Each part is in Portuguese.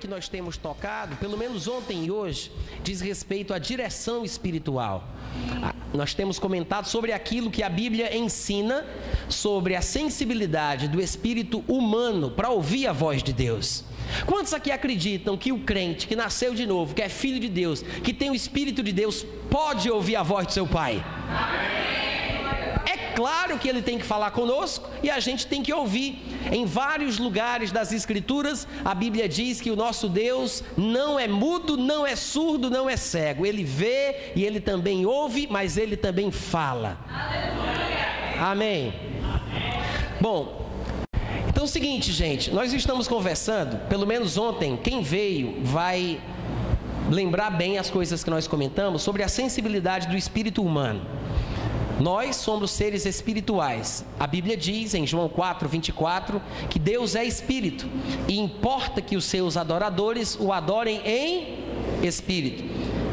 que nós temos tocado, pelo menos ontem e hoje, diz respeito à direção espiritual. Ah, nós temos comentado sobre aquilo que a Bíblia ensina sobre a sensibilidade do espírito humano para ouvir a voz de Deus. Quantos aqui acreditam que o crente que nasceu de novo, que é filho de Deus, que tem o Espírito de Deus, pode ouvir a voz do seu Pai? É claro que ele tem que falar conosco e a gente tem que ouvir. Em vários lugares das Escrituras, a Bíblia diz que o nosso Deus não é mudo, não é surdo, não é cego. Ele vê e ele também ouve, mas ele também fala. Amém. Bom, então é o seguinte, gente, nós estamos conversando, pelo menos ontem, quem veio vai lembrar bem as coisas que nós comentamos sobre a sensibilidade do espírito humano. Nós somos seres espirituais. A Bíblia diz em João 4, 24 que Deus é espírito e importa que os seus adoradores o adorem em espírito.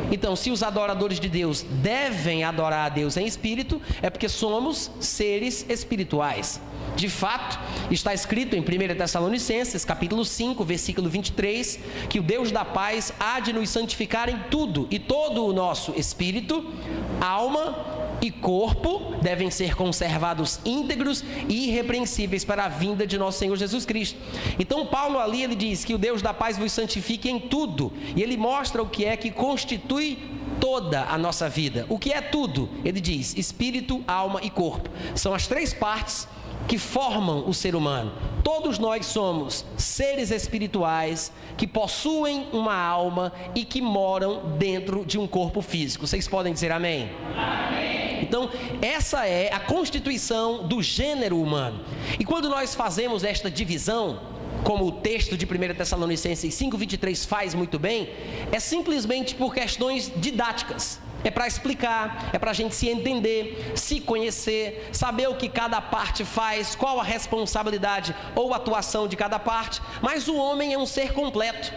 Então, se os adoradores de Deus devem adorar a Deus em espírito, é porque somos seres espirituais. De fato, está escrito em 1 Tessalonicenses, capítulo 5, versículo 23, que o Deus da paz há de nos santificar em tudo, e todo o nosso espírito, alma e corpo devem ser conservados íntegros e irrepreensíveis para a vinda de nosso Senhor Jesus Cristo. Então Paulo ali ele diz que o Deus da paz vos santifique em tudo, e ele mostra o que é que constitui toda a nossa vida. O que é tudo? Ele diz: espírito, alma e corpo. São as três partes que formam o ser humano. Todos nós somos seres espirituais que possuem uma alma e que moram dentro de um corpo físico. Vocês podem dizer amém? Amém. Então, essa é a constituição do gênero humano. E quando nós fazemos esta divisão, como o texto de 1 Tessalonicenses 5,23 faz muito bem, é simplesmente por questões didáticas. É para explicar, é para a gente se entender, se conhecer, saber o que cada parte faz, qual a responsabilidade ou atuação de cada parte. Mas o homem é um ser completo.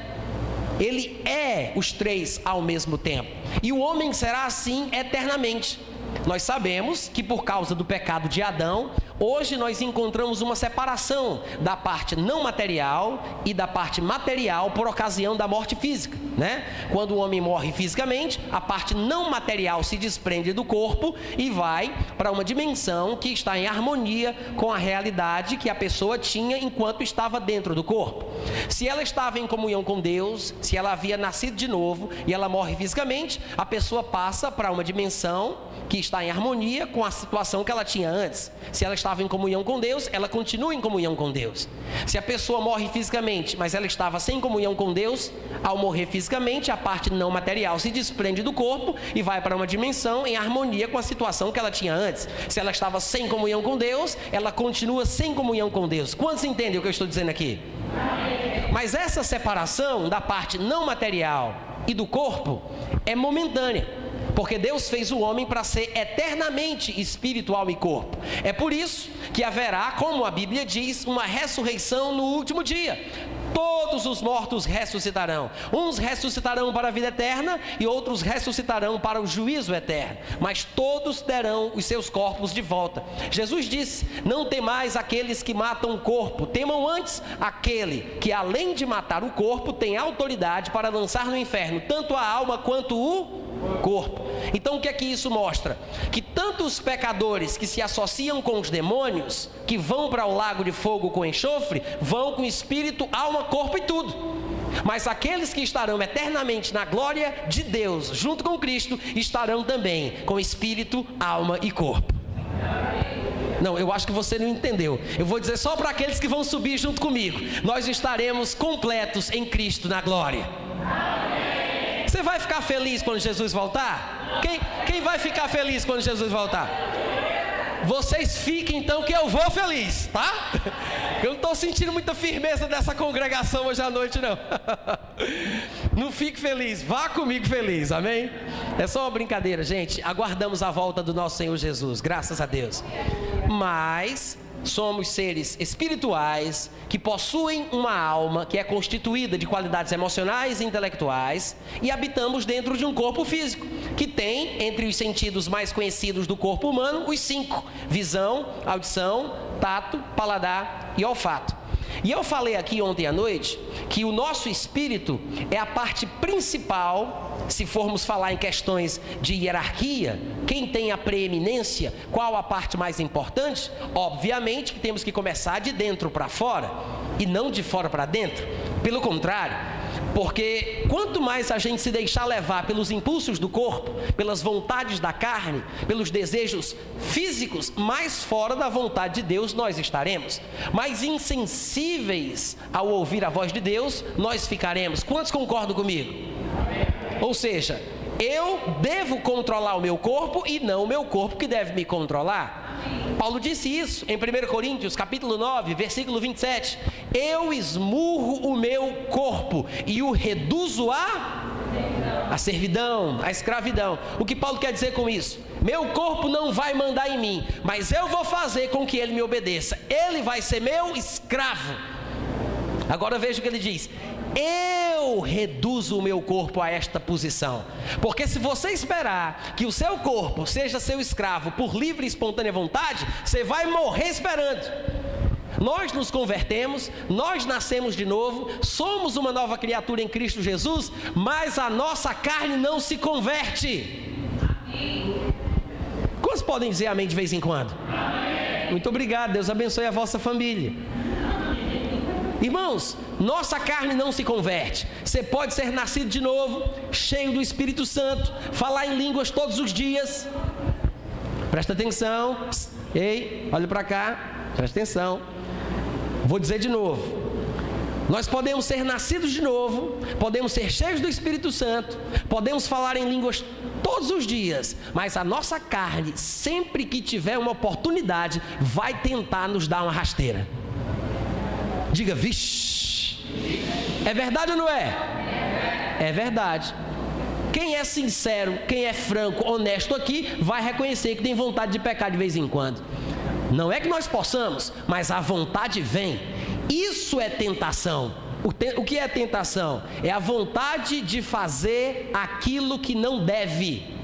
Ele é os três ao mesmo tempo. E o homem será assim eternamente. Nós sabemos que por causa do pecado de Adão, Hoje nós encontramos uma separação da parte não material e da parte material por ocasião da morte física, né? Quando o homem morre fisicamente, a parte não material se desprende do corpo e vai para uma dimensão que está em harmonia com a realidade que a pessoa tinha enquanto estava dentro do corpo. Se ela estava em comunhão com Deus, se ela havia nascido de novo e ela morre fisicamente, a pessoa passa para uma dimensão que está em harmonia com a situação que ela tinha antes. Se ela estava em comunhão com Deus, ela continua em comunhão com Deus. Se a pessoa morre fisicamente, mas ela estava sem comunhão com Deus, ao morrer fisicamente, a parte não material se desprende do corpo e vai para uma dimensão em harmonia com a situação que ela tinha antes. Se ela estava sem comunhão com Deus, ela continua sem comunhão com Deus. Quantos entendem o que eu estou dizendo aqui? Mas essa separação da parte não material e do corpo é momentânea. Porque Deus fez o homem para ser eternamente espiritual e corpo. É por isso que haverá, como a Bíblia diz, uma ressurreição no último dia. Todos os mortos ressuscitarão. Uns ressuscitarão para a vida eterna e outros ressuscitarão para o juízo eterno. Mas todos terão os seus corpos de volta. Jesus disse: Não temais aqueles que matam o corpo, temam antes aquele que, além de matar o corpo, tem autoridade para lançar no inferno tanto a alma quanto o corpo. Então o que é que isso mostra? Que tanto os pecadores que se associam com os demônios, que vão para o lago de fogo com enxofre, vão com espírito, alma, corpo e tudo. Mas aqueles que estarão eternamente na glória de Deus, junto com Cristo, estarão também com espírito, alma e corpo. Não, eu acho que você não entendeu. Eu vou dizer só para aqueles que vão subir junto comigo. Nós estaremos completos em Cristo na glória. Você vai ficar feliz quando Jesus voltar? Quem, quem vai ficar feliz quando Jesus voltar? Vocês fiquem então que eu vou feliz, tá? Eu não estou sentindo muita firmeza dessa congregação hoje à noite, não. Não fique feliz, vá comigo feliz, amém? É só uma brincadeira, gente. Aguardamos a volta do nosso Senhor Jesus, graças a Deus. Mas somos seres espirituais que possuem uma alma que é constituída de qualidades emocionais e intelectuais e habitamos dentro de um corpo físico que tem entre os sentidos mais conhecidos do corpo humano os cinco: visão, audição, tato, paladar e olfato. E eu falei aqui ontem à noite que o nosso espírito é a parte principal, se formos falar em questões de hierarquia, quem tem a preeminência, qual a parte mais importante? Obviamente que temos que começar de dentro para fora e não de fora para dentro. Pelo contrário, porque quanto mais a gente se deixar levar pelos impulsos do corpo, pelas vontades da carne, pelos desejos físicos, mais fora da vontade de Deus nós estaremos. Mais insensíveis ao ouvir a voz de Deus, nós ficaremos. Quantos concordam comigo? Ou seja, eu devo controlar o meu corpo e não o meu corpo que deve me controlar. Paulo disse isso em 1 Coríntios, capítulo 9, versículo 27. Eu esmurro o meu corpo e o reduzo a a servidão, a escravidão. O que Paulo quer dizer com isso? Meu corpo não vai mandar em mim, mas eu vou fazer com que ele me obedeça. Ele vai ser meu escravo. Agora veja o que ele diz: eu reduzo o meu corpo a esta posição. Porque se você esperar que o seu corpo seja seu escravo por livre e espontânea vontade, você vai morrer esperando. Nós nos convertemos, nós nascemos de novo, somos uma nova criatura em Cristo Jesus, mas a nossa carne não se converte. Quantos podem dizer amém de vez em quando? Amém. Muito obrigado, Deus abençoe a vossa família. Irmãos, nossa carne não se converte. Você pode ser nascido de novo, cheio do Espírito Santo, falar em línguas todos os dias. Presta atenção. Ei, olha para cá. Presta atenção. Vou dizer de novo. Nós podemos ser nascidos de novo, podemos ser cheios do Espírito Santo, podemos falar em línguas todos os dias, mas a nossa carne, sempre que tiver uma oportunidade, vai tentar nos dar uma rasteira. Diga, vixe. É verdade ou não é? É verdade. Quem é sincero, quem é franco, honesto aqui, vai reconhecer que tem vontade de pecar de vez em quando. Não é que nós possamos, mas a vontade vem. Isso é tentação. O, te, o que é tentação? É a vontade de fazer aquilo que não deve.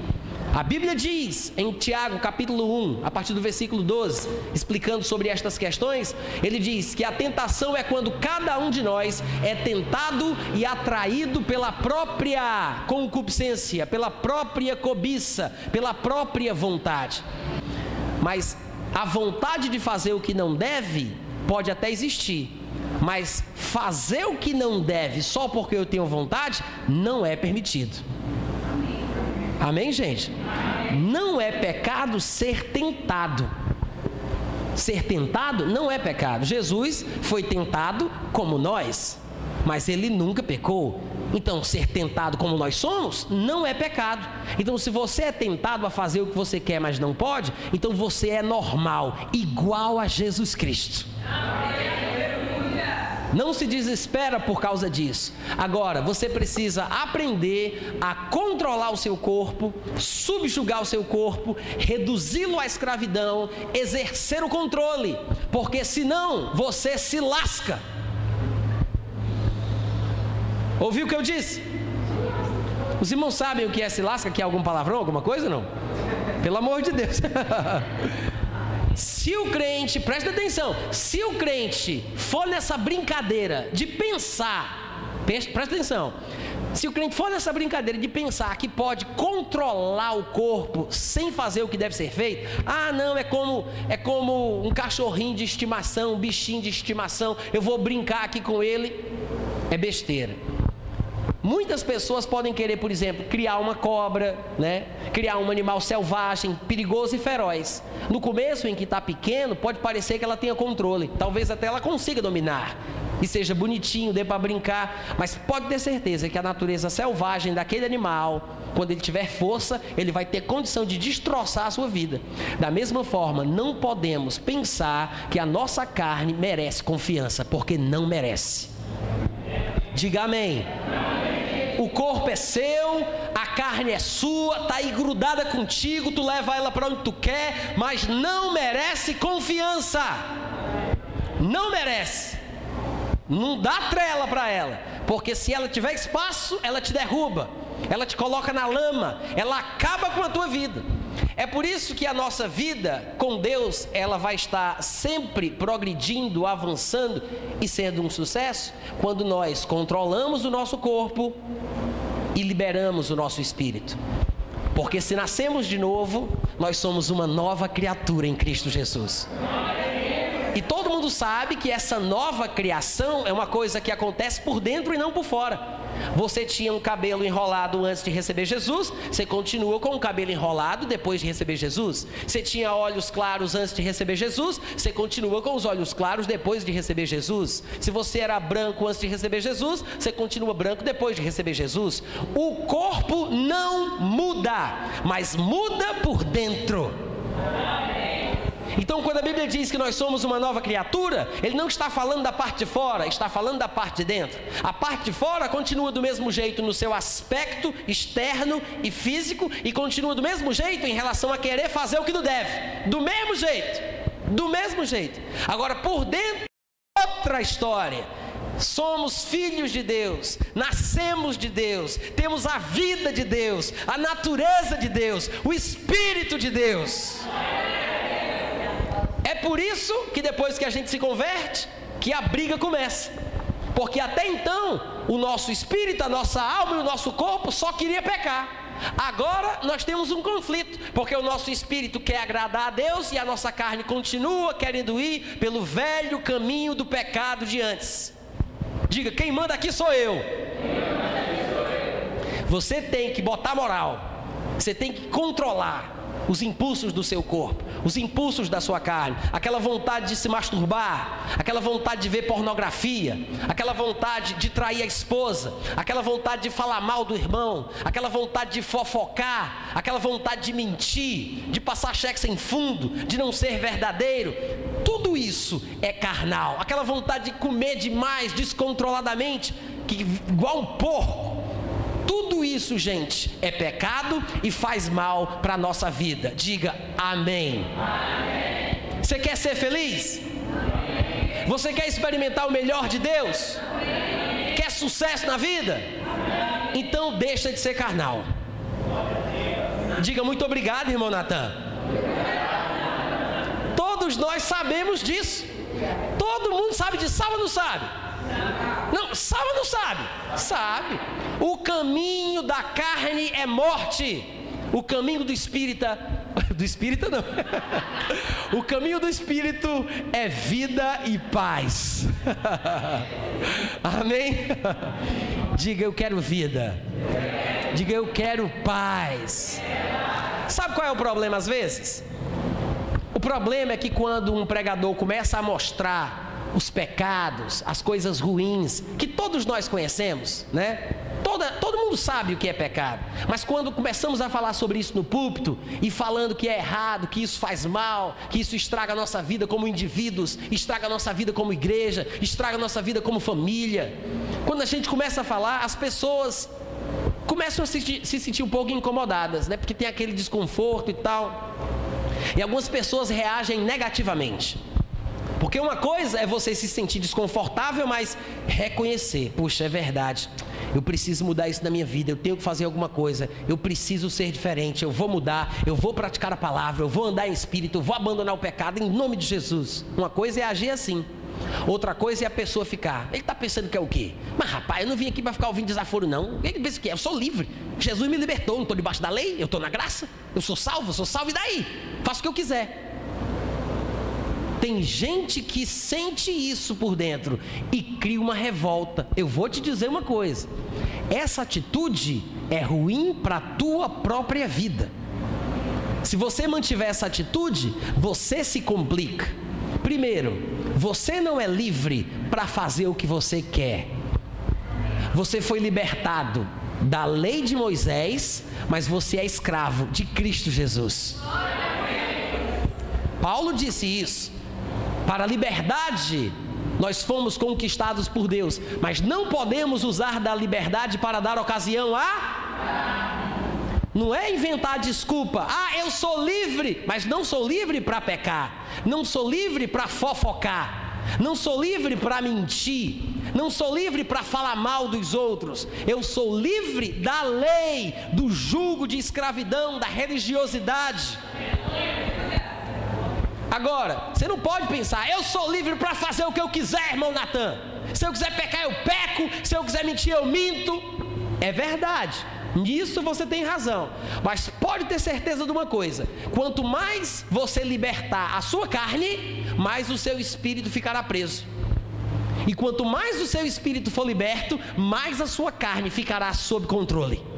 A Bíblia diz em Tiago, capítulo 1, a partir do versículo 12, explicando sobre estas questões, ele diz que a tentação é quando cada um de nós é tentado e atraído pela própria concupiscência, pela própria cobiça, pela própria vontade. Mas a vontade de fazer o que não deve pode até existir, mas fazer o que não deve só porque eu tenho vontade não é permitido. Amém, gente? Não é pecado ser tentado. Ser tentado não é pecado. Jesus foi tentado como nós, mas ele nunca pecou. Então, ser tentado como nós somos não é pecado. Então, se você é tentado a fazer o que você quer, mas não pode, então você é normal, igual a Jesus Cristo. Amém. Não se desespera por causa disso. Agora, você precisa aprender a controlar o seu corpo, subjugar o seu corpo, reduzi-lo à escravidão, exercer o controle, porque senão você se lasca. Ouviu o que eu disse? Os irmãos sabem o que é se lasca? Que é algum palavrão, alguma coisa? Não? Pelo amor de Deus. Se o crente, presta atenção, se o crente for nessa brincadeira de pensar, presta atenção, se o crente for nessa brincadeira de pensar que pode controlar o corpo sem fazer o que deve ser feito, ah, não, é como é como um cachorrinho de estimação, um bichinho de estimação, eu vou brincar aqui com ele, é besteira. Muitas pessoas podem querer, por exemplo, criar uma cobra, né? criar um animal selvagem, perigoso e feroz. No começo, em que está pequeno, pode parecer que ela tenha controle, talvez até ela consiga dominar e seja bonitinho, dê para brincar, mas pode ter certeza que a natureza selvagem daquele animal, quando ele tiver força, ele vai ter condição de destroçar a sua vida. Da mesma forma, não podemos pensar que a nossa carne merece confiança, porque não merece. Diga amém. O corpo é seu, a carne é sua, está aí grudada contigo, tu leva ela para onde tu quer, mas não merece confiança. Não merece. Não dá trela para ela, porque se ela tiver espaço, ela te derruba, ela te coloca na lama, ela acaba com a tua vida. É por isso que a nossa vida com Deus, ela vai estar sempre progredindo, avançando e sendo um sucesso quando nós controlamos o nosso corpo e liberamos o nosso espírito. Porque se nascemos de novo, nós somos uma nova criatura em Cristo Jesus. E todo mundo sabe que essa nova criação é uma coisa que acontece por dentro e não por fora. Você tinha um cabelo enrolado antes de receber Jesus, você continua com o cabelo enrolado depois de receber Jesus. Você tinha olhos claros antes de receber Jesus, você continua com os olhos claros depois de receber Jesus. Se você era branco antes de receber Jesus, você continua branco depois de receber Jesus. O corpo não muda, mas muda por dentro. Então, quando a Bíblia diz que nós somos uma nova criatura, ele não está falando da parte de fora, está falando da parte de dentro. A parte de fora continua do mesmo jeito no seu aspecto externo e físico e continua do mesmo jeito em relação a querer fazer o que não deve. Do mesmo jeito. Do mesmo jeito. Agora, por dentro, outra história. Somos filhos de Deus, nascemos de Deus, temos a vida de Deus, a natureza de Deus, o Espírito de Deus. É por isso que depois que a gente se converte, que a briga começa. Porque até então, o nosso espírito, a nossa alma e o nosso corpo só queria pecar. Agora nós temos um conflito, porque o nosso espírito quer agradar a Deus e a nossa carne continua querendo ir pelo velho caminho do pecado de antes. Diga, quem manda aqui sou eu. Você tem que botar moral, você tem que controlar, os impulsos do seu corpo, os impulsos da sua carne, aquela vontade de se masturbar, aquela vontade de ver pornografia, aquela vontade de trair a esposa, aquela vontade de falar mal do irmão, aquela vontade de fofocar, aquela vontade de mentir, de passar cheque sem fundo, de não ser verdadeiro. Tudo isso é carnal. Aquela vontade de comer demais, descontroladamente, que igual um porco tudo isso, gente, é pecado e faz mal para a nossa vida. Diga amém. Você quer ser feliz? Amém. Você quer experimentar o melhor de Deus? Amém. Quer sucesso na vida? Então deixa de ser carnal. Diga muito obrigado, irmão Natan. Todos nós sabemos disso. Todo mundo sabe disso, sabe ou não sabe? Não, sabe ou não sabe? Sabe. O caminho da carne é morte. O caminho do espírita, do espírita não. O caminho do espírito é vida e paz. Amém? Diga eu quero vida. Diga eu quero paz. Sabe qual é o problema às vezes? O problema é que quando um pregador começa a mostrar os pecados, as coisas ruins, que todos nós conhecemos, né? Toda, todo mundo sabe o que é pecado, mas quando começamos a falar sobre isso no púlpito e falando que é errado, que isso faz mal, que isso estraga a nossa vida como indivíduos, estraga a nossa vida como igreja, estraga a nossa vida como família, quando a gente começa a falar, as pessoas começam a se, se sentir um pouco incomodadas, né? Porque tem aquele desconforto e tal. E algumas pessoas reagem negativamente. Porque uma coisa é você se sentir desconfortável, mas reconhecer, puxa, é verdade. Eu preciso mudar isso na minha vida, eu tenho que fazer alguma coisa, eu preciso ser diferente, eu vou mudar, eu vou praticar a palavra, eu vou andar em espírito, eu vou abandonar o pecado em nome de Jesus. Uma coisa é agir assim. Outra coisa é a pessoa ficar. Ele está pensando que é o quê? Mas rapaz, eu não vim aqui para ficar ouvindo desaforo, não. Ele pensa que é, eu sou livre. Jesus me libertou, não estou debaixo da lei, eu estou na graça. Eu sou salvo, eu sou salvo, e daí? Faço o que eu quiser. Tem gente que sente isso por dentro e cria uma revolta. Eu vou te dizer uma coisa: essa atitude é ruim para a tua própria vida. Se você mantiver essa atitude, você se complica. Primeiro, você não é livre para fazer o que você quer. Você foi libertado da lei de Moisés, mas você é escravo de Cristo Jesus. Paulo disse isso. Para a liberdade, nós fomos conquistados por Deus, mas não podemos usar da liberdade para dar ocasião a. Não é inventar desculpa. Ah, eu sou livre, mas não sou livre para pecar. Não sou livre para fofocar. não sou livre para mentir, não sou livre para falar mal dos outros, eu sou livre da lei, do jugo de escravidão, da religiosidade. Agora, você não pode pensar, eu sou livre para fazer o que eu quiser, irmão Natan. Se eu quiser pecar, eu peco, se eu quiser mentir, eu minto. É verdade. Nisso você tem razão. Mas pode ter certeza de uma coisa: quanto mais você libertar a sua carne, mais o seu espírito ficará preso. E quanto mais o seu espírito for liberto, mais a sua carne ficará sob controle.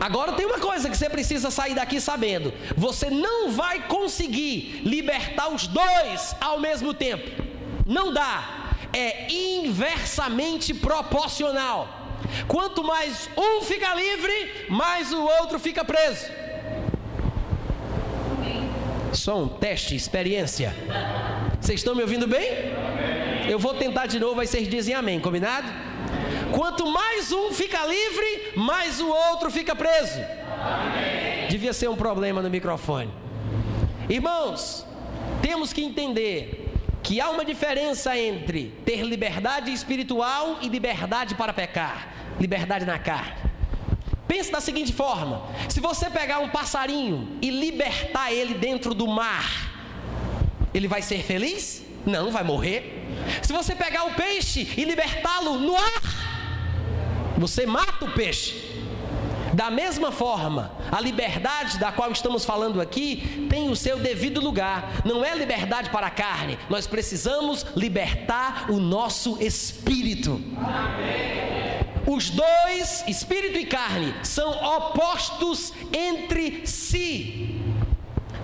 Agora tem uma coisa que você precisa sair daqui sabendo: você não vai conseguir libertar os dois ao mesmo tempo. Não dá. É inversamente proporcional. Quanto mais um fica livre, mais o outro fica preso. Só um teste, experiência. Vocês estão me ouvindo bem? Eu vou tentar de novo, aí vocês dizem amém, combinado? Quanto mais um fica livre, mais o outro fica preso. Amém. Devia ser um problema no microfone. Irmãos, temos que entender que há uma diferença entre ter liberdade espiritual e liberdade para pecar, liberdade na carne. Pense da seguinte forma: se você pegar um passarinho e libertar ele dentro do mar, ele vai ser feliz? Não, vai morrer. Se você pegar o peixe e libertá-lo no ar, você mata o peixe. Da mesma forma, a liberdade da qual estamos falando aqui tem o seu devido lugar. Não é liberdade para a carne. Nós precisamos libertar o nosso espírito. Os dois, espírito e carne, são opostos entre si.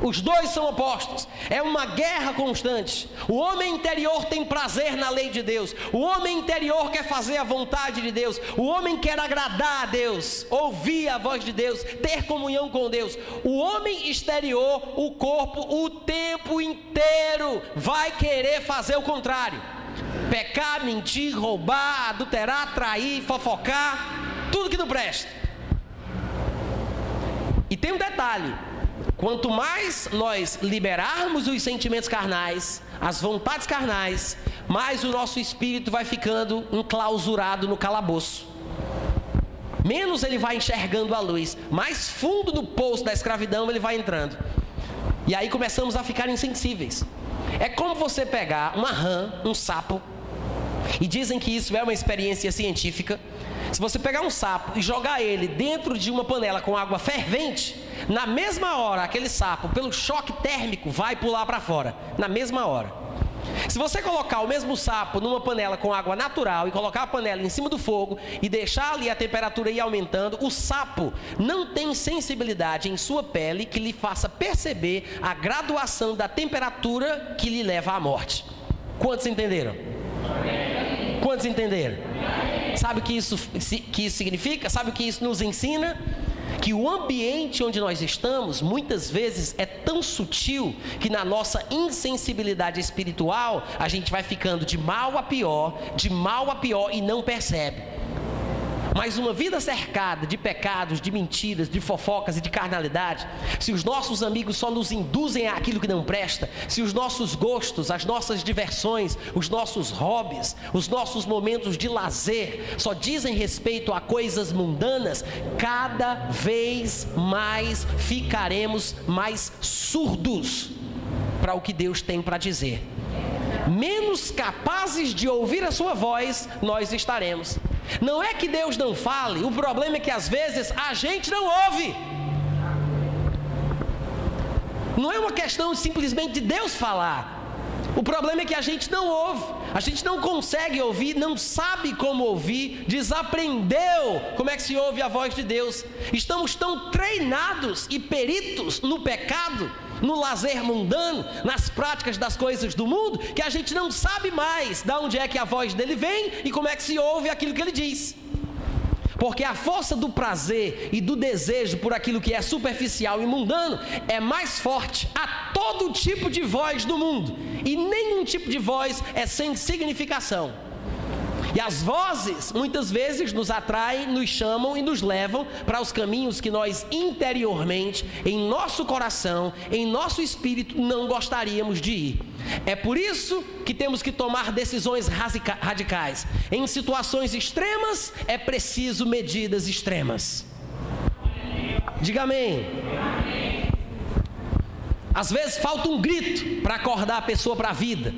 Os dois são opostos. É uma guerra constante. O homem interior tem prazer na lei de Deus. O homem interior quer fazer a vontade de Deus. O homem quer agradar a Deus, ouvir a voz de Deus, ter comunhão com Deus. O homem exterior, o corpo, o tempo inteiro vai querer fazer o contrário. Pecar, mentir, roubar, adulterar, trair, fofocar, tudo que não presta. E tem um detalhe: Quanto mais nós liberarmos os sentimentos carnais, as vontades carnais, mais o nosso espírito vai ficando enclausurado no calabouço. Menos ele vai enxergando a luz, mais fundo no poço da escravidão ele vai entrando. E aí começamos a ficar insensíveis. É como você pegar uma rã, um sapo, e dizem que isso é uma experiência científica. Se você pegar um sapo e jogar ele dentro de uma panela com água fervente, na mesma hora, aquele sapo, pelo choque térmico, vai pular para fora. Na mesma hora. Se você colocar o mesmo sapo numa panela com água natural e colocar a panela em cima do fogo e deixar ali a temperatura ir aumentando, o sapo não tem sensibilidade em sua pele que lhe faça perceber a graduação da temperatura que lhe leva à morte. Quantos entenderam? Quantos entenderam? Sabe o que isso, que isso significa? Sabe o que isso nos ensina? Que o ambiente onde nós estamos muitas vezes é tão sutil que na nossa insensibilidade espiritual a gente vai ficando de mal a pior, de mal a pior e não percebe. Mas uma vida cercada de pecados, de mentiras, de fofocas e de carnalidade, se os nossos amigos só nos induzem àquilo que não presta, se os nossos gostos, as nossas diversões, os nossos hobbies, os nossos momentos de lazer só dizem respeito a coisas mundanas, cada vez mais ficaremos mais surdos para o que Deus tem para dizer. Menos capazes de ouvir a sua voz nós estaremos. Não é que Deus não fale, o problema é que às vezes a gente não ouve. Não é uma questão simplesmente de Deus falar. O problema é que a gente não ouve, a gente não consegue ouvir, não sabe como ouvir, desaprendeu como é que se ouve a voz de Deus. Estamos tão treinados e peritos no pecado no lazer mundano, nas práticas das coisas do mundo, que a gente não sabe mais de onde é que a voz dele vem e como é que se ouve aquilo que ele diz. Porque a força do prazer e do desejo por aquilo que é superficial e mundano é mais forte a todo tipo de voz do mundo. E nenhum tipo de voz é sem significação. E as vozes muitas vezes nos atraem, nos chamam e nos levam para os caminhos que nós interiormente, em nosso coração, em nosso espírito, não gostaríamos de ir. É por isso que temos que tomar decisões radicais. Em situações extremas, é preciso medidas extremas. Diga amém. Às vezes falta um grito para acordar a pessoa para a vida.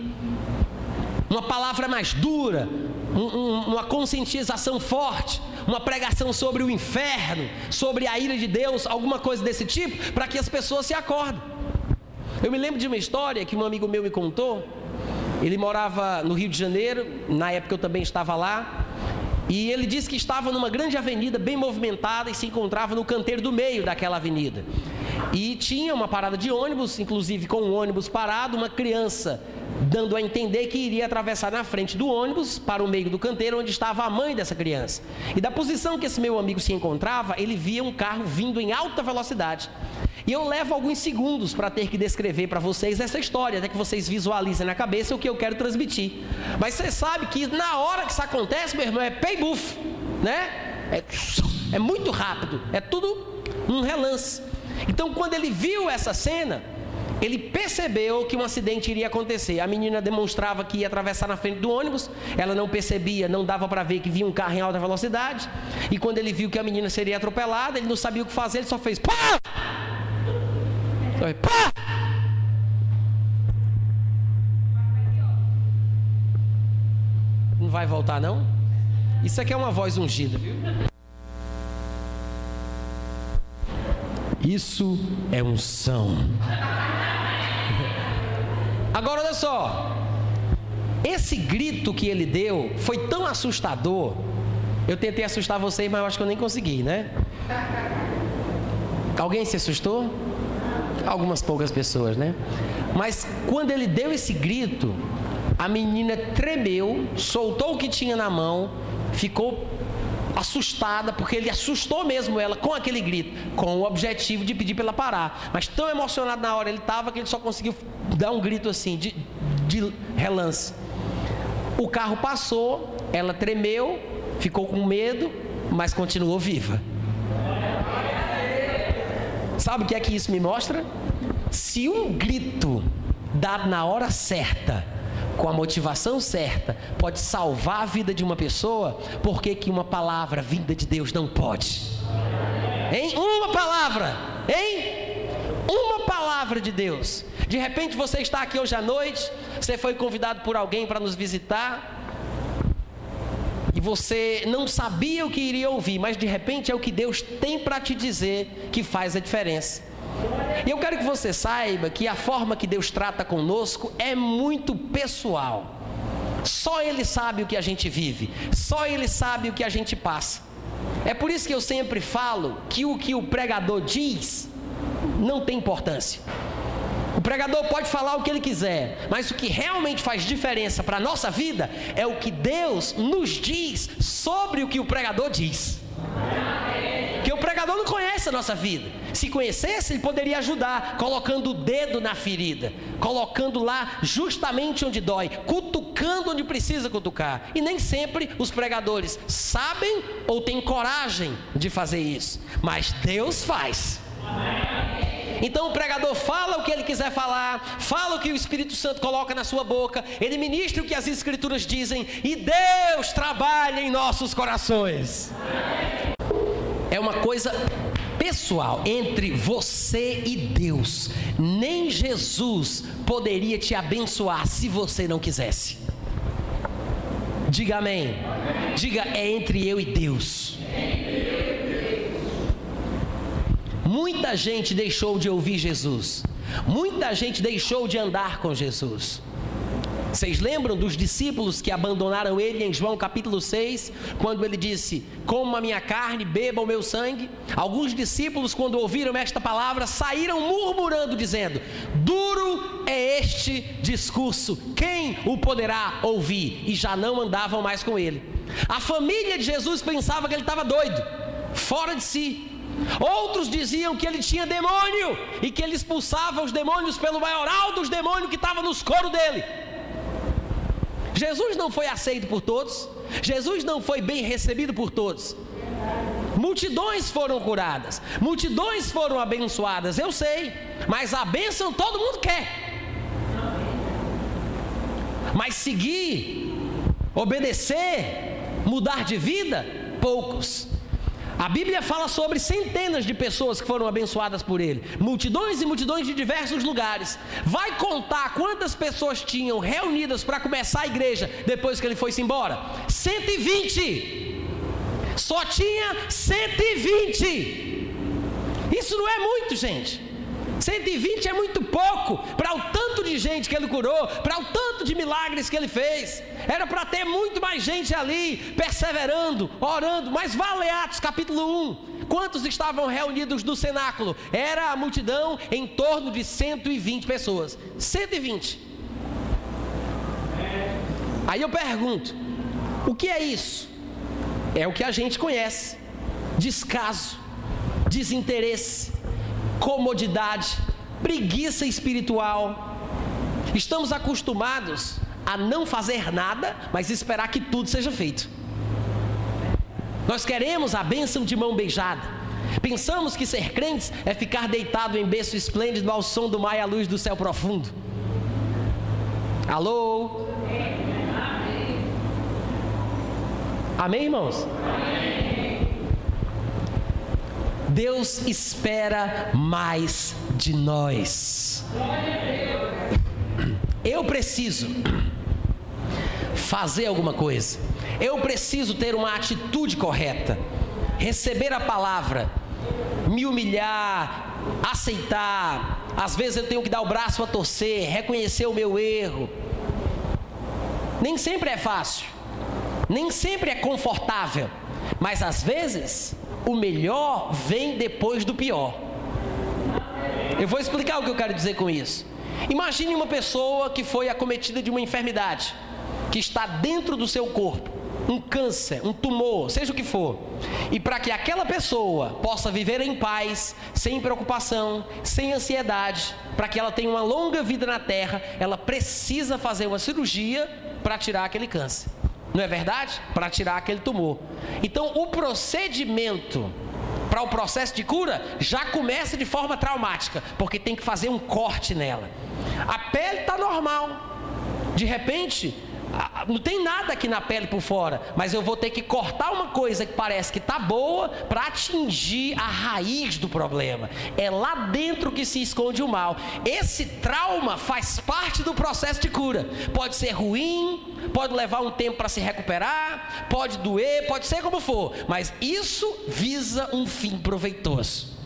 Uma palavra mais dura, um, um, uma conscientização forte, uma pregação sobre o inferno, sobre a ira de Deus, alguma coisa desse tipo, para que as pessoas se acordem. Eu me lembro de uma história que um amigo meu me contou. Ele morava no Rio de Janeiro, na época eu também estava lá. E ele disse que estava numa grande avenida bem movimentada e se encontrava no canteiro do meio daquela avenida. E tinha uma parada de ônibus, inclusive com o ônibus parado, uma criança dando a entender que iria atravessar na frente do ônibus para o meio do canteiro onde estava a mãe dessa criança. E da posição que esse meu amigo se encontrava, ele via um carro vindo em alta velocidade. E eu levo alguns segundos para ter que descrever para vocês essa história, até que vocês visualizem na cabeça o que eu quero transmitir. Mas você sabe que na hora que isso acontece, meu irmão, é pay buff, né? É, é muito rápido, é tudo um relance. Então, quando ele viu essa cena, ele percebeu que um acidente iria acontecer. A menina demonstrava que ia atravessar na frente do ônibus, ela não percebia, não dava para ver que vinha um carro em alta velocidade. E quando ele viu que a menina seria atropelada, ele não sabia o que fazer, ele só fez pá! Só pá! Não vai voltar não? Isso aqui é uma voz ungida, viu? Isso é unção. Agora olha só. Esse grito que ele deu foi tão assustador. Eu tentei assustar vocês, mas eu acho que eu nem consegui, né? Alguém se assustou? Algumas poucas pessoas, né? Mas quando ele deu esse grito, a menina tremeu, soltou o que tinha na mão, ficou assustada, porque ele assustou mesmo ela com aquele grito, com o objetivo de pedir para ela parar. Mas tão emocionado na hora ele estava que ele só conseguiu dar um grito assim, de, de relance. O carro passou, ela tremeu, ficou com medo, mas continuou viva. Sabe o que é que isso me mostra? Se um grito dado na hora certa com a motivação certa, pode salvar a vida de uma pessoa, por que, que uma palavra vinda de Deus não pode? Em uma palavra, em uma palavra de Deus. De repente você está aqui hoje à noite, você foi convidado por alguém para nos visitar, e você não sabia o que iria ouvir, mas de repente é o que Deus tem para te dizer que faz a diferença. E eu quero que você saiba que a forma que Deus trata conosco é muito pessoal. Só Ele sabe o que a gente vive, só Ele sabe o que a gente passa. É por isso que eu sempre falo que o que o pregador diz não tem importância. O pregador pode falar o que ele quiser, mas o que realmente faz diferença para a nossa vida é o que Deus nos diz sobre o que o pregador diz. Porque o pregador não conhece a nossa vida. Se conhecesse, ele poderia ajudar, colocando o dedo na ferida, colocando lá justamente onde dói, cutucando onde precisa cutucar. E nem sempre os pregadores sabem ou têm coragem de fazer isso, mas Deus faz. Então o pregador fala o que ele quiser falar, fala o que o Espírito Santo coloca na sua boca, ele ministra o que as Escrituras dizem e Deus trabalha em nossos corações é uma coisa pessoal entre você e Deus. Nem Jesus poderia te abençoar se você não quisesse. Diga amém. Diga é entre eu e Deus. Muita gente deixou de ouvir Jesus. Muita gente deixou de andar com Jesus. Vocês lembram dos discípulos que abandonaram ele em João capítulo 6, quando ele disse: Coma a minha carne, beba o meu sangue? Alguns discípulos, quando ouviram esta palavra, saíram murmurando, dizendo: Duro é este discurso, quem o poderá ouvir? E já não andavam mais com ele. A família de Jesus pensava que ele estava doido, fora de si. Outros diziam que ele tinha demônio e que ele expulsava os demônios pelo maioral dos demônios que estava nos coros dele. Jesus não foi aceito por todos, Jesus não foi bem recebido por todos. Multidões foram curadas, multidões foram abençoadas, eu sei, mas a bênção todo mundo quer. Mas seguir, obedecer, mudar de vida, poucos. A Bíblia fala sobre centenas de pessoas que foram abençoadas por ele, multidões e multidões de diversos lugares. Vai contar quantas pessoas tinham reunidas para começar a igreja depois que ele foi-se embora? 120. Só tinha 120. Isso não é muito, gente. 120 é muito pouco para o tanto de gente que ele curou, para o tanto de milagres que ele fez. Era para ter muito mais gente ali, perseverando, orando. Mas vá ler Atos capítulo 1. Quantos estavam reunidos no cenáculo? Era a multidão em torno de 120 pessoas. 120. Aí eu pergunto: o que é isso? É o que a gente conhece: descaso, desinteresse, comodidade, preguiça espiritual. Estamos acostumados a não fazer nada, mas esperar que tudo seja feito. Nós queremos a bênção de mão beijada. Pensamos que ser crentes é ficar deitado em berço esplêndido ao som do mar e à luz do céu profundo. Alô? Amém, irmãos? Deus espera mais de nós. Eu preciso fazer alguma coisa. Eu preciso ter uma atitude correta. Receber a palavra, me humilhar, aceitar. Às vezes eu tenho que dar o braço a torcer, reconhecer o meu erro. Nem sempre é fácil, nem sempre é confortável, mas às vezes o melhor vem depois do pior. Eu vou explicar o que eu quero dizer com isso. Imagine uma pessoa que foi acometida de uma enfermidade que está dentro do seu corpo, um câncer, um tumor, seja o que for. E para que aquela pessoa possa viver em paz, sem preocupação, sem ansiedade, para que ela tenha uma longa vida na terra, ela precisa fazer uma cirurgia para tirar aquele câncer. Não é verdade? Para tirar aquele tumor. Então, o procedimento para o processo de cura já começa de forma traumática, porque tem que fazer um corte nela. A pele está normal. De repente, não tem nada aqui na pele por fora, mas eu vou ter que cortar uma coisa que parece que está boa para atingir a raiz do problema. É lá dentro que se esconde o mal. Esse trauma faz parte do processo de cura. Pode ser ruim, pode levar um tempo para se recuperar, pode doer, pode ser como for, mas isso visa um fim proveitoso.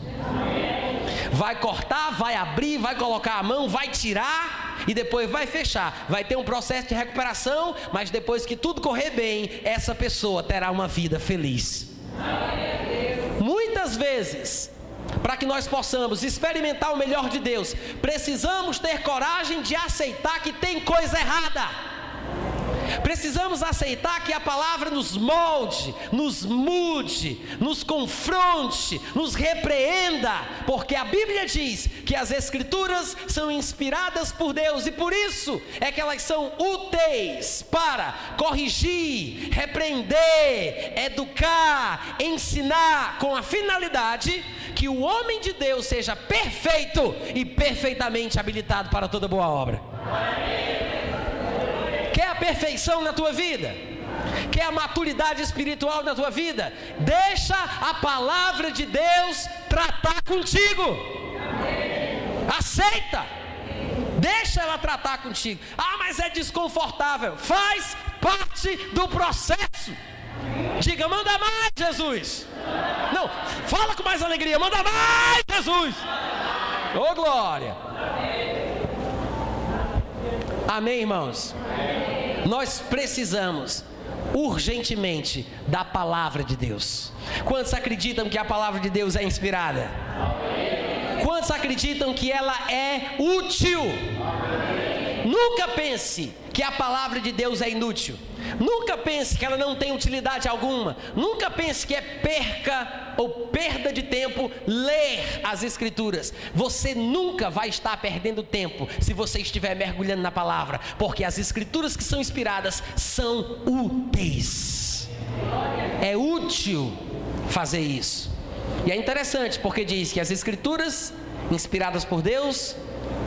Vai cortar, vai abrir, vai colocar a mão, vai tirar e depois vai fechar. Vai ter um processo de recuperação, mas depois que tudo correr bem, essa pessoa terá uma vida feliz. Muitas vezes, para que nós possamos experimentar o melhor de Deus, precisamos ter coragem de aceitar que tem coisa errada. Precisamos aceitar que a palavra nos molde, nos mude, nos confronte, nos repreenda, porque a Bíblia diz que as Escrituras são inspiradas por Deus e por isso é que elas são úteis para corrigir, repreender, educar, ensinar, com a finalidade que o homem de Deus seja perfeito e perfeitamente habilitado para toda boa obra. Amém perfeição na tua vida, quer a maturidade espiritual na tua vida, deixa a palavra de Deus tratar contigo. Aceita. Deixa ela tratar contigo. Ah, mas é desconfortável. Faz parte do processo. Diga, manda mais, Jesus. Não, fala com mais alegria. Manda mais, Jesus. Ô oh, glória. Amém, irmãos? Amém nós precisamos urgentemente da palavra de Deus. Quantos acreditam que a palavra de Deus é inspirada? Quantos acreditam que ela é útil? Nunca pense que a palavra de Deus é inútil. Nunca pense que ela não tem utilidade alguma. Nunca pense que é perca ou perda de tempo ler as Escrituras. Você nunca vai estar perdendo tempo se você estiver mergulhando na palavra, porque as Escrituras que são inspiradas são úteis. É útil fazer isso. E é interessante porque diz que as Escrituras inspiradas por Deus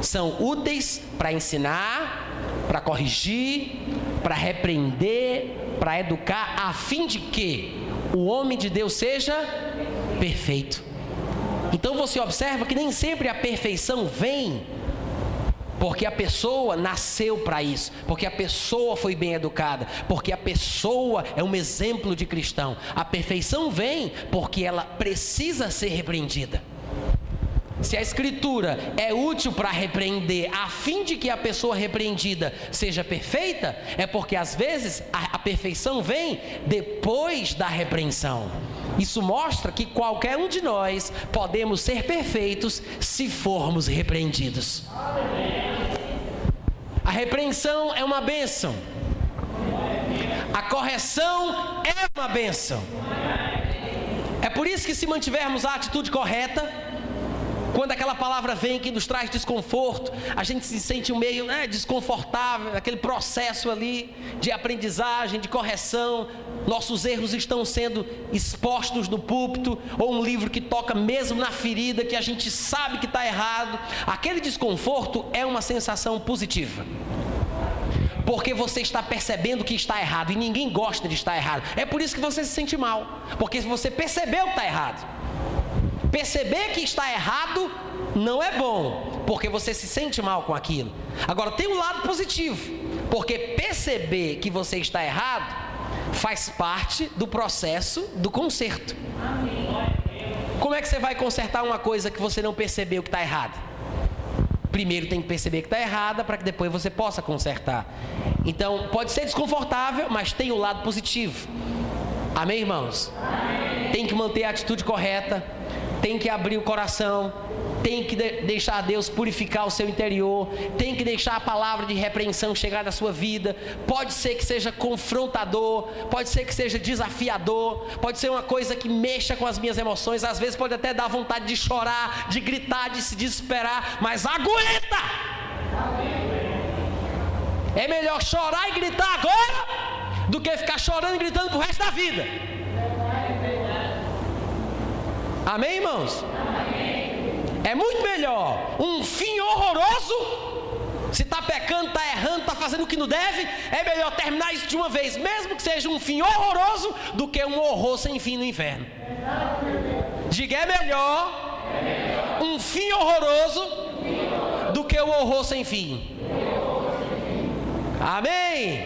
são úteis para ensinar, para corrigir, para repreender, para educar, a fim de que o homem de Deus seja perfeito. Então você observa que nem sempre a perfeição vem porque a pessoa nasceu para isso, porque a pessoa foi bem educada, porque a pessoa é um exemplo de cristão. A perfeição vem porque ela precisa ser repreendida. Se a escritura é útil para repreender, a fim de que a pessoa repreendida seja perfeita, é porque às vezes a, a perfeição vem depois da repreensão. Isso mostra que qualquer um de nós podemos ser perfeitos se formos repreendidos. A repreensão é uma bênção. A correção é uma bênção. É por isso que se mantivermos a atitude correta, quando aquela palavra vem que nos traz desconforto, a gente se sente meio né, desconfortável, aquele processo ali de aprendizagem, de correção. Nossos erros estão sendo expostos no púlpito, ou um livro que toca mesmo na ferida, que a gente sabe que está errado. Aquele desconforto é uma sensação positiva porque você está percebendo que está errado e ninguém gosta de estar errado. É por isso que você se sente mal, porque você percebeu que está errado. Perceber que está errado não é bom, porque você se sente mal com aquilo. Agora tem um lado positivo, porque perceber que você está errado faz parte do processo do conserto. Como é que você vai consertar uma coisa que você não percebeu que está errada? Primeiro tem que perceber que está errada para que depois você possa consertar. Então pode ser desconfortável, mas tem o um lado positivo. Amém, irmãos? Amém. Tem que manter a atitude correta tem que abrir o coração, tem que de deixar Deus purificar o seu interior, tem que deixar a palavra de repreensão chegar na sua vida. Pode ser que seja confrontador, pode ser que seja desafiador, pode ser uma coisa que mexa com as minhas emoções, às vezes pode até dar vontade de chorar, de gritar, de se desesperar, mas aguenta! É melhor chorar e gritar agora do que ficar chorando e gritando pro resto da vida. Amém, irmãos? Amém. É muito melhor um fim horroroso. Se está pecando, está errando, está fazendo o que não deve, é melhor terminar isso de uma vez, mesmo que seja um fim horroroso, do que um horror sem fim no inferno. Diga, é melhor um fim horroroso do que o horror sem fim. Amém?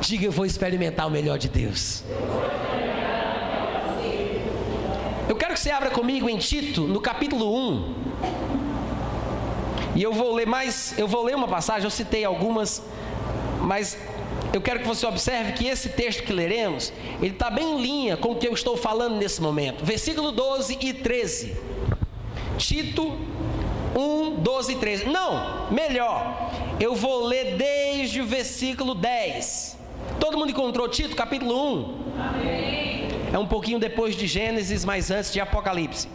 Diga, eu vou experimentar o melhor de Deus. Eu quero que você abra comigo em Tito, no capítulo 1. E eu vou ler mais, eu vou ler uma passagem, eu citei algumas, mas eu quero que você observe que esse texto que leremos, ele está bem em linha com o que eu estou falando nesse momento. Versículo 12 e 13. Tito 1, 12 e 13. Não, melhor, eu vou ler desde o versículo 10. Todo mundo encontrou Tito, capítulo 1? Amém. É um pouquinho depois de Gênesis, mas antes de Apocalipse.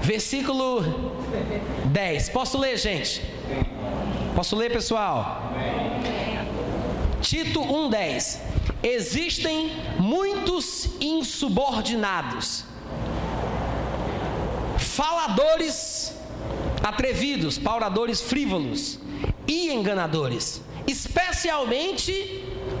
Versículo 10. Posso ler, gente? Posso ler, pessoal? Tito 1:10. Existem muitos insubordinados, faladores atrevidos, pauradores frívolos e enganadores, especialmente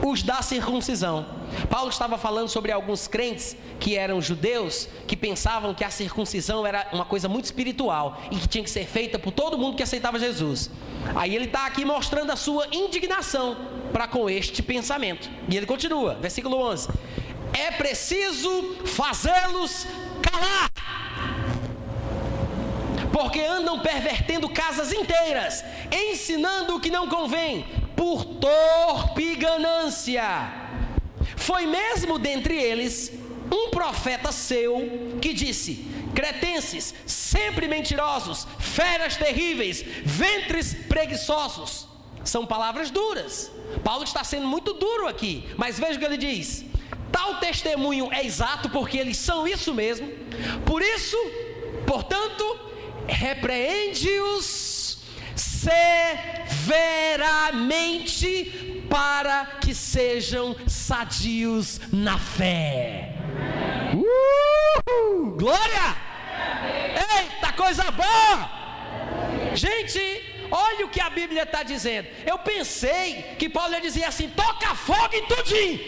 os da circuncisão Paulo estava falando sobre alguns crentes que eram judeus que pensavam que a circuncisão era uma coisa muito espiritual e que tinha que ser feita por todo mundo que aceitava Jesus. Aí ele está aqui mostrando a sua indignação para com este pensamento. E ele continua, versículo 11: É preciso fazê-los calar porque andam pervertendo casas inteiras, ensinando o que não convém, por torpe ganância foi mesmo dentre eles um profeta seu que disse: Cretenses, sempre mentirosos, feras terríveis, ventres preguiçosos. São palavras duras. Paulo está sendo muito duro aqui, mas veja o que ele diz: Tal testemunho é exato porque eles são isso mesmo. Por isso, portanto, repreende-os severamente para que sejam sadios na fé. Uh, glória! Eita, coisa boa! Gente, olha o que a Bíblia está dizendo. Eu pensei que Paulo ia dizer assim: toca fogo em tudinho.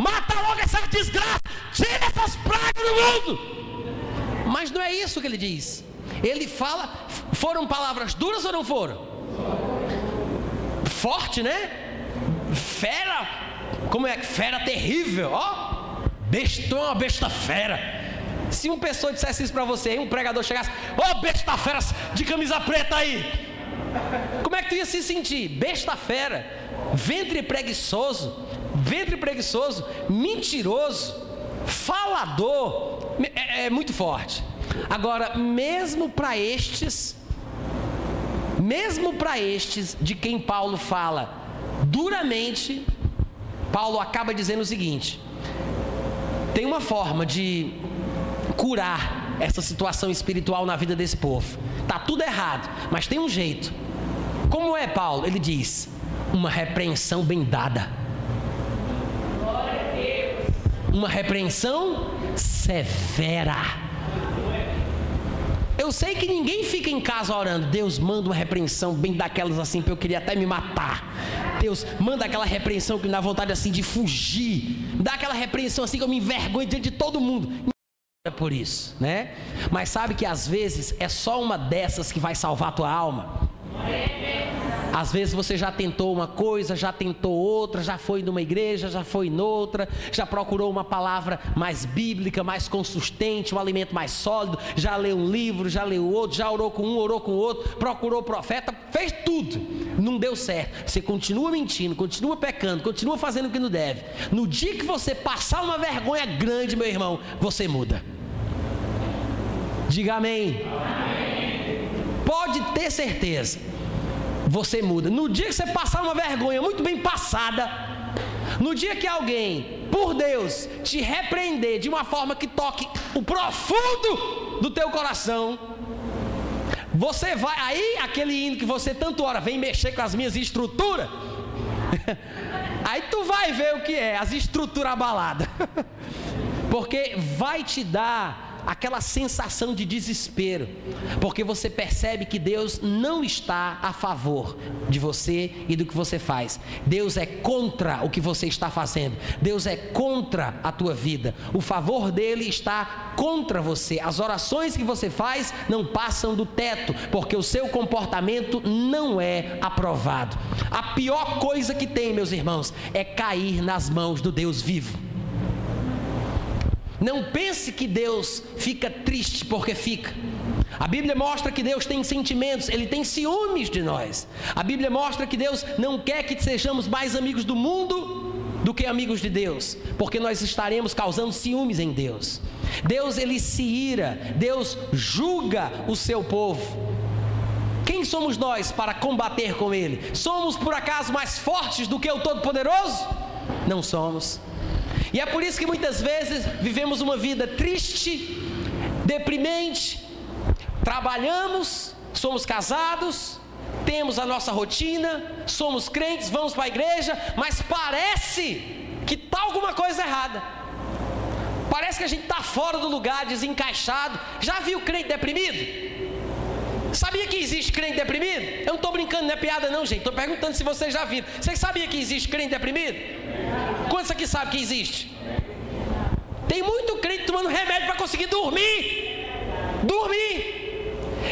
Mata logo essa desgraça. Tira essas pragas do mundo. Mas não é isso que ele diz. Ele fala, foram palavras duras ou não foram? Forte, né? Fera, como é que fera terrível, ó. Besta, uma besta fera. Se uma pessoa dissesse isso para você, um pregador chegasse, oh, besta fera de camisa preta aí. Como é que tu ia se sentir? Besta fera, ventre preguiçoso, ventre preguiçoso, mentiroso, falador, é, é muito forte. Agora, mesmo para estes, mesmo para estes de quem Paulo fala duramente, Paulo acaba dizendo o seguinte: tem uma forma de curar essa situação espiritual na vida desse povo. Tá tudo errado, mas tem um jeito. Como é, Paulo? Ele diz: uma repreensão bem dada uma repreensão severa. Eu sei que ninguém fica em casa orando, Deus manda uma repreensão bem daquelas assim, porque eu queria até me matar. Deus manda aquela repreensão que me dá vontade assim de fugir, dá aquela repreensão assim que eu me envergonho diante de todo mundo. É por isso, né? Mas sabe que às vezes é só uma dessas que vai salvar a tua alma. Às vezes você já tentou uma coisa, já tentou outra, já foi numa igreja, já foi noutra, já procurou uma palavra mais bíblica, mais consistente, um alimento mais sólido, já leu um livro, já leu outro, já orou com um, orou com outro, procurou profeta, fez tudo. Não deu certo. Você continua mentindo, continua pecando, continua fazendo o que não deve. No dia que você passar uma vergonha grande, meu irmão, você muda. Diga amém. amém. Pode ter certeza você muda. No dia que você passar uma vergonha muito bem passada, no dia que alguém, por Deus, te repreender de uma forma que toque o profundo do teu coração, você vai, aí aquele hino que você tanto ora, vem mexer com as minhas estruturas. aí tu vai ver o que é, as estruturas abaladas. Porque vai te dar aquela sensação de desespero, porque você percebe que Deus não está a favor de você e do que você faz. Deus é contra o que você está fazendo. Deus é contra a tua vida. O favor dele está contra você. As orações que você faz não passam do teto, porque o seu comportamento não é aprovado. A pior coisa que tem, meus irmãos, é cair nas mãos do Deus vivo. Não pense que Deus fica triste porque fica. A Bíblia mostra que Deus tem sentimentos, Ele tem ciúmes de nós. A Bíblia mostra que Deus não quer que sejamos mais amigos do mundo do que amigos de Deus, porque nós estaremos causando ciúmes em Deus. Deus ele se ira, Deus julga o seu povo. Quem somos nós para combater com Ele? Somos por acaso mais fortes do que o Todo-Poderoso? Não somos. E é por isso que muitas vezes vivemos uma vida triste, deprimente, trabalhamos, somos casados, temos a nossa rotina, somos crentes, vamos para a igreja, mas parece que está alguma coisa errada. Parece que a gente está fora do lugar, desencaixado. Já viu crente deprimido? Sabia que existe crente deprimido? Eu não estou brincando, não é piada não, gente. Estou perguntando se vocês já viram. Vocês sabiam que existe crente deprimido? Quantos aqui sabem que existe? Tem muito crente tomando remédio para conseguir dormir. Dormir.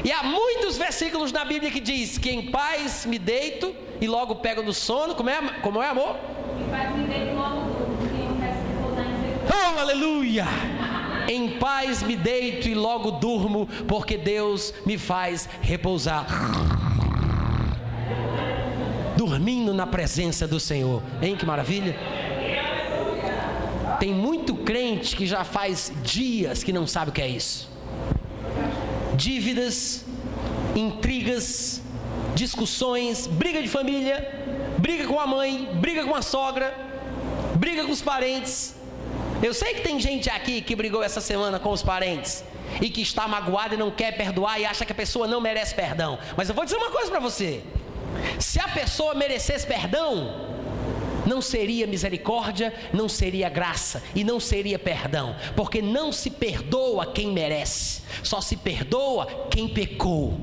E há muitos versículos na Bíblia que diz que em paz me deito e logo pego no sono. Como é, como é amor? Em paz me deito e logo. Oh, aleluia! Em paz me deito e logo durmo, porque Deus me faz repousar. Dormindo na presença do Senhor. Hein, que maravilha! Tem muito crente que já faz dias que não sabe o que é isso. Dívidas, intrigas, discussões, briga de família, briga com a mãe, briga com a sogra, briga com os parentes. Eu sei que tem gente aqui que brigou essa semana com os parentes e que está magoado e não quer perdoar e acha que a pessoa não merece perdão. Mas eu vou dizer uma coisa para você: se a pessoa merecesse perdão, não seria misericórdia, não seria graça e não seria perdão, porque não se perdoa quem merece, só se perdoa quem pecou.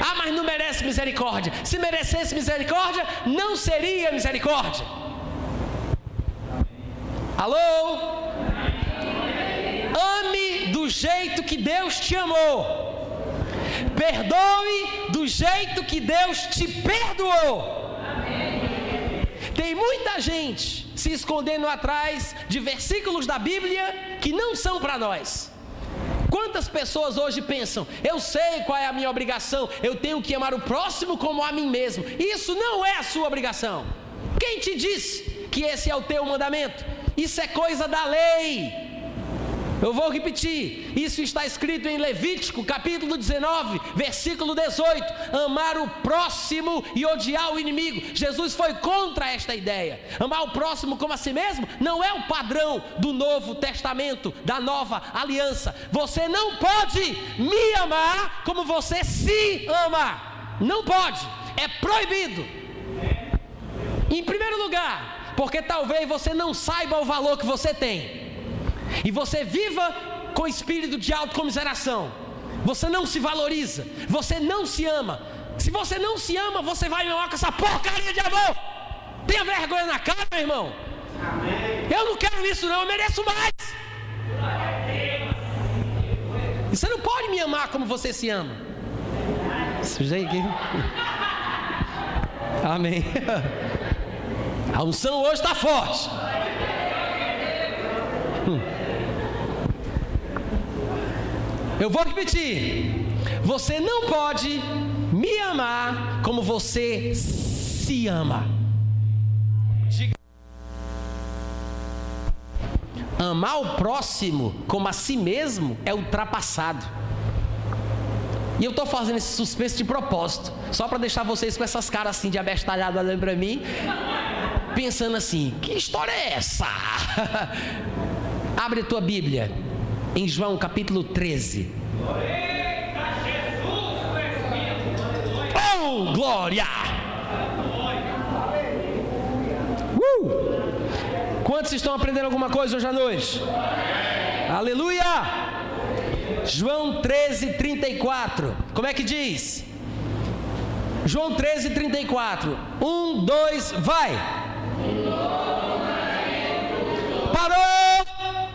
Ah, mas não merece misericórdia. Se merecesse misericórdia, não seria misericórdia. Alô? Ame do jeito que Deus te amou. Perdoe do jeito que Deus te perdoou. Tem muita gente se escondendo atrás de versículos da Bíblia que não são para nós. Quantas pessoas hoje pensam, eu sei qual é a minha obrigação, eu tenho que amar o próximo como a mim mesmo. Isso não é a sua obrigação. Quem te disse que esse é o teu mandamento? Isso é coisa da lei. Eu vou repetir, isso está escrito em Levítico, capítulo 19, versículo 18: amar o próximo e odiar o inimigo. Jesus foi contra esta ideia. Amar o próximo como a si mesmo não é o padrão do Novo Testamento, da nova aliança. Você não pode me amar como você se ama. Não pode, é proibido. Em primeiro lugar, porque talvez você não saiba o valor que você tem e você viva com espírito de autocomiseração, você não se valoriza, você não se ama. Se você não se ama, você vai me amar com essa porcaria de amor. Tenha vergonha na cara, meu irmão. Eu não quero isso, não, eu mereço mais. E você não pode me amar como você se ama. Sujei aqui. Amém. A unção hoje está forte. Hum. Eu vou repetir. Você não pode me amar como você se ama. Diga. Amar o próximo como a si mesmo é ultrapassado. E eu estou fazendo esse suspense de propósito, só para deixar vocês com essas caras assim de abestalhado olhando para mim, pensando assim: que história é essa? Abre a tua Bíblia, em João capítulo 13. Oh, glória! Uh! Quantos estão aprendendo alguma coisa hoje à noite? Aleluia! João 13, 34. Como é que diz? João 13, 34. Um, dois, vai! Parou!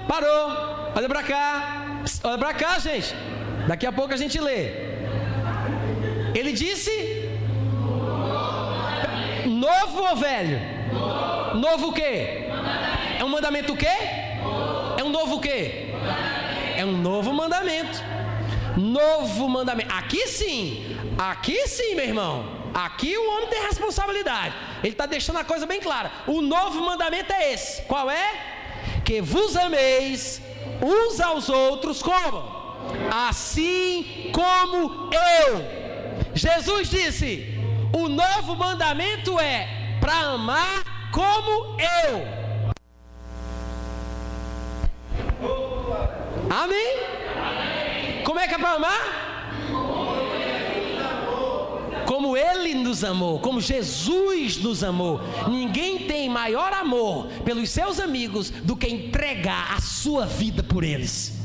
Parou! Olha para cá. Olha para cá, gente. Daqui a pouco a gente lê. Ele disse: Novo ou velho? Novo o quê? É um mandamento o quê? É um novo o quê? É um novo mandamento. Novo mandamento. Aqui sim. Aqui sim, meu irmão. Aqui o homem tem responsabilidade. Ele está deixando a coisa bem clara. O novo mandamento é esse. Qual é? Que vos ameis uns aos outros como? Assim como eu. Jesus disse: o novo mandamento é para amar como eu. Amém? Como é que é para amar? Como Ele nos amou, como Jesus nos amou. Ninguém tem maior amor pelos seus amigos do que entregar a sua vida por eles.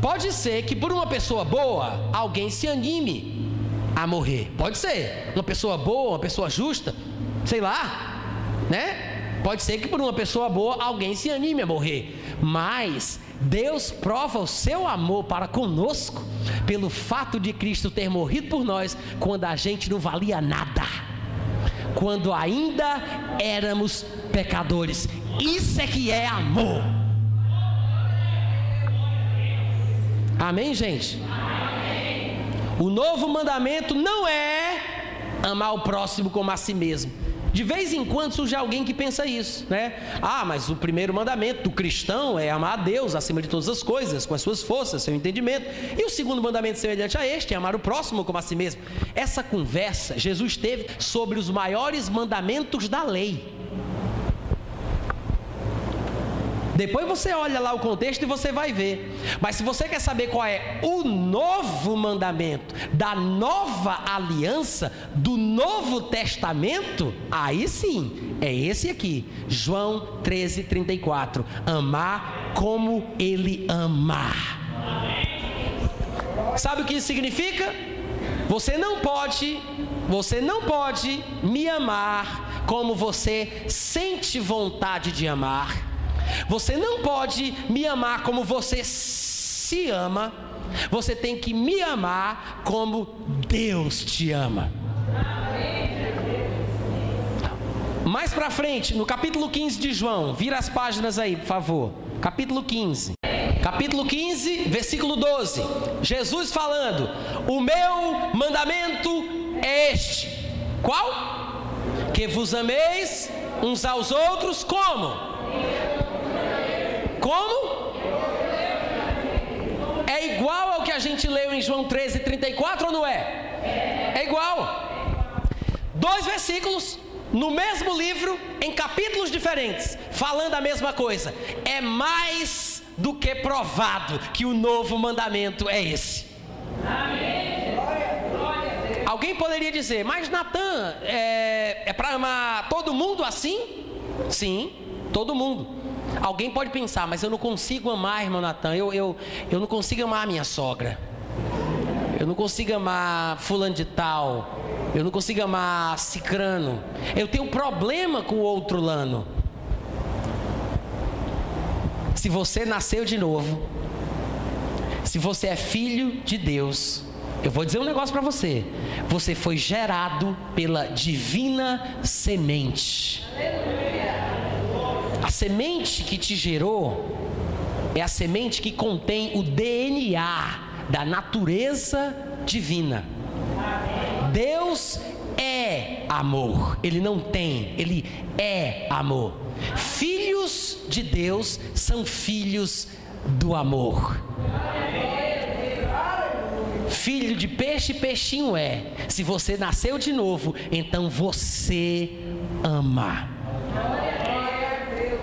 Pode ser que por uma pessoa boa, alguém se anime a morrer. Pode ser. Uma pessoa boa, uma pessoa justa, sei lá, né? Pode ser que por uma pessoa boa alguém se anime a morrer. Mas Deus prova o seu amor para conosco pelo fato de Cristo ter morrido por nós quando a gente não valia nada, quando ainda éramos pecadores. Isso é que é amor. Amém, gente? O novo mandamento não é amar o próximo como a si mesmo. De vez em quando surge alguém que pensa isso, né? Ah, mas o primeiro mandamento do cristão é amar a Deus acima de todas as coisas, com as suas forças, seu entendimento. E o segundo mandamento semelhante a este é amar o próximo como a si mesmo. Essa conversa Jesus teve sobre os maiores mandamentos da lei. Depois você olha lá o contexto e você vai ver. Mas se você quer saber qual é o novo mandamento da nova aliança, do Novo Testamento, aí sim, é esse aqui, João 13, 34. Amar como ele amar. Sabe o que isso significa? Você não pode, você não pode me amar como você sente vontade de amar você não pode me amar como você se ama. Você tem que me amar como Deus te ama. Mais para frente, no capítulo 15 de João, vira as páginas aí, por favor. Capítulo 15. Capítulo 15, versículo 12. Jesus falando: O meu mandamento é este. Qual? Que vos ameis uns aos outros como? Como? É igual ao que a gente leu em João 13, 34 ou não é? É igual. Dois versículos no mesmo livro, em capítulos diferentes, falando a mesma coisa. É mais do que provado que o novo mandamento é esse. Alguém poderia dizer, mas Natan, é, é para amar todo mundo assim? Sim, todo mundo. Alguém pode pensar, mas eu não consigo amar, irmão Natan, eu, eu, eu não consigo amar a minha sogra. Eu não consigo amar fulano de tal. Eu não consigo amar cicrano. Eu tenho problema com o outro lano. Se você nasceu de novo, se você é filho de Deus, eu vou dizer um negócio para você. Você foi gerado pela divina semente. A semente que te gerou é a semente que contém o DNA da natureza divina. Deus é amor, ele não tem, ele é amor. Filhos de Deus são filhos do amor. Filho de peixe, peixinho é. Se você nasceu de novo, então você ama.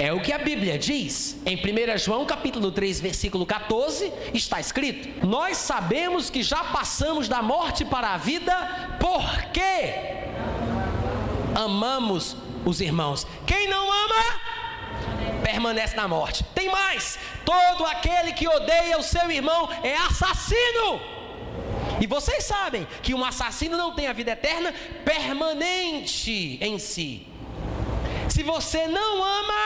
É o que a Bíblia diz. Em 1 João capítulo 3, versículo 14, está escrito: Nós sabemos que já passamos da morte para a vida, porque amamos os irmãos. Quem não ama, permanece na morte. Tem mais: todo aquele que odeia o seu irmão é assassino. E vocês sabem que um assassino não tem a vida eterna permanente em si. Se você não ama,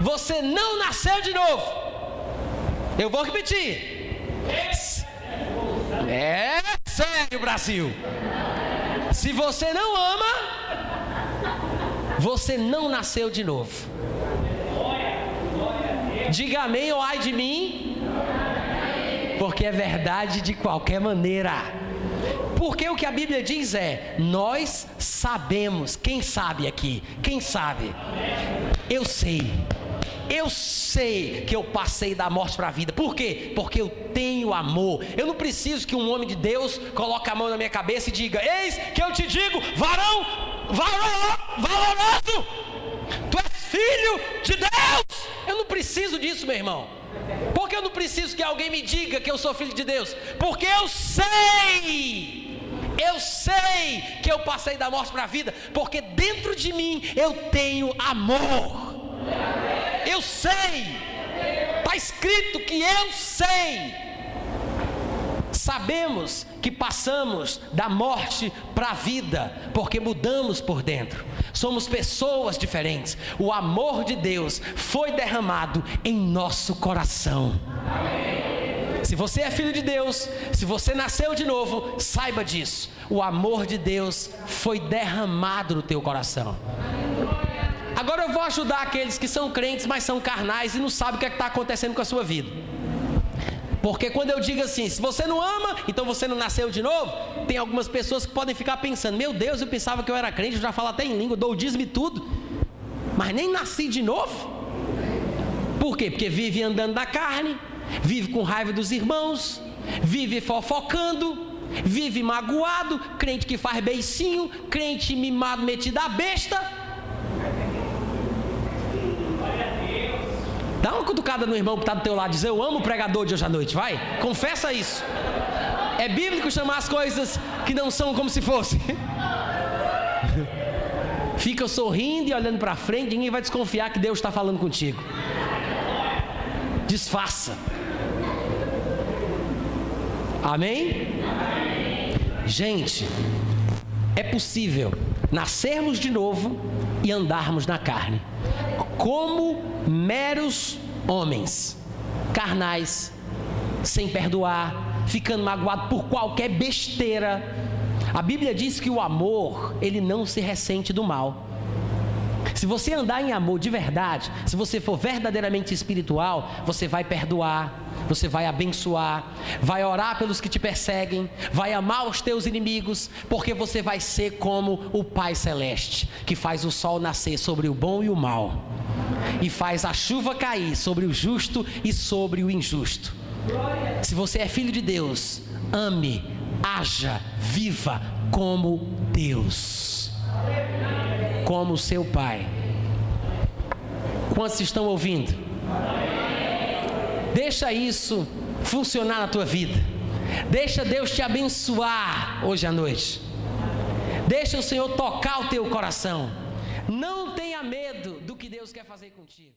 você não nasceu de novo. Eu vou repetir. É sério, Brasil. Se você não ama, você não nasceu de novo. Diga amém ou ai de mim, porque é verdade de qualquer maneira. Porque o que a Bíblia diz é: nós sabemos. Quem sabe aqui? Quem sabe? Eu sei. Eu sei que eu passei da morte para a vida. Por quê? Porque eu tenho amor. Eu não preciso que um homem de Deus coloque a mão na minha cabeça e diga: Eis que eu te digo, varão, varão, valoroso. Tu és filho de Deus. Eu não preciso disso, meu irmão. Porque eu não preciso que alguém me diga que eu sou filho de Deus. Porque eu sei eu sei que eu passei da morte para a vida, porque dentro de mim eu tenho amor. Eu sei. Está escrito que eu sei. Sabemos que passamos da morte para a vida, porque mudamos por dentro. Somos pessoas diferentes. O amor de Deus foi derramado em nosso coração. Amém. Se você é filho de Deus, se você nasceu de novo, saiba disso. O amor de Deus foi derramado no teu coração. Agora eu vou ajudar aqueles que são crentes, mas são carnais e não sabem o que é está acontecendo com a sua vida. Porque quando eu digo assim, se você não ama, então você não nasceu de novo, tem algumas pessoas que podem ficar pensando: meu Deus, eu pensava que eu era crente, eu já falo até em língua, dou dízimo e tudo, mas nem nasci de novo. Por quê? Porque vive andando na carne, vive com raiva dos irmãos, vive fofocando, vive magoado, crente que faz beicinho, crente mimado metido a besta. Dá uma cutucada no irmão que está do teu lado, diz: Eu amo o pregador de hoje à noite, vai, confessa isso. É bíblico chamar as coisas que não são como se fossem. Fica sorrindo e olhando para frente, ninguém vai desconfiar que Deus está falando contigo. Disfarça. Amém? Gente, é possível nascermos de novo e andarmos na carne, como meros homens, carnais, sem perdoar, ficando magoado por qualquer besteira. A Bíblia diz que o amor, ele não se ressente do mal. Se você andar em amor de verdade, se você for verdadeiramente espiritual, você vai perdoar, você vai abençoar, vai orar pelos que te perseguem, vai amar os teus inimigos, porque você vai ser como o Pai Celeste, que faz o sol nascer sobre o bom e o mal, e faz a chuva cair sobre o justo e sobre o injusto. Se você é filho de Deus, ame, haja, viva como Deus como seu Pai. Quantos estão ouvindo? Deixa isso funcionar na tua vida. Deixa Deus te abençoar hoje à noite. Deixa o Senhor tocar o teu coração. Não tenha medo do que Deus quer fazer contigo.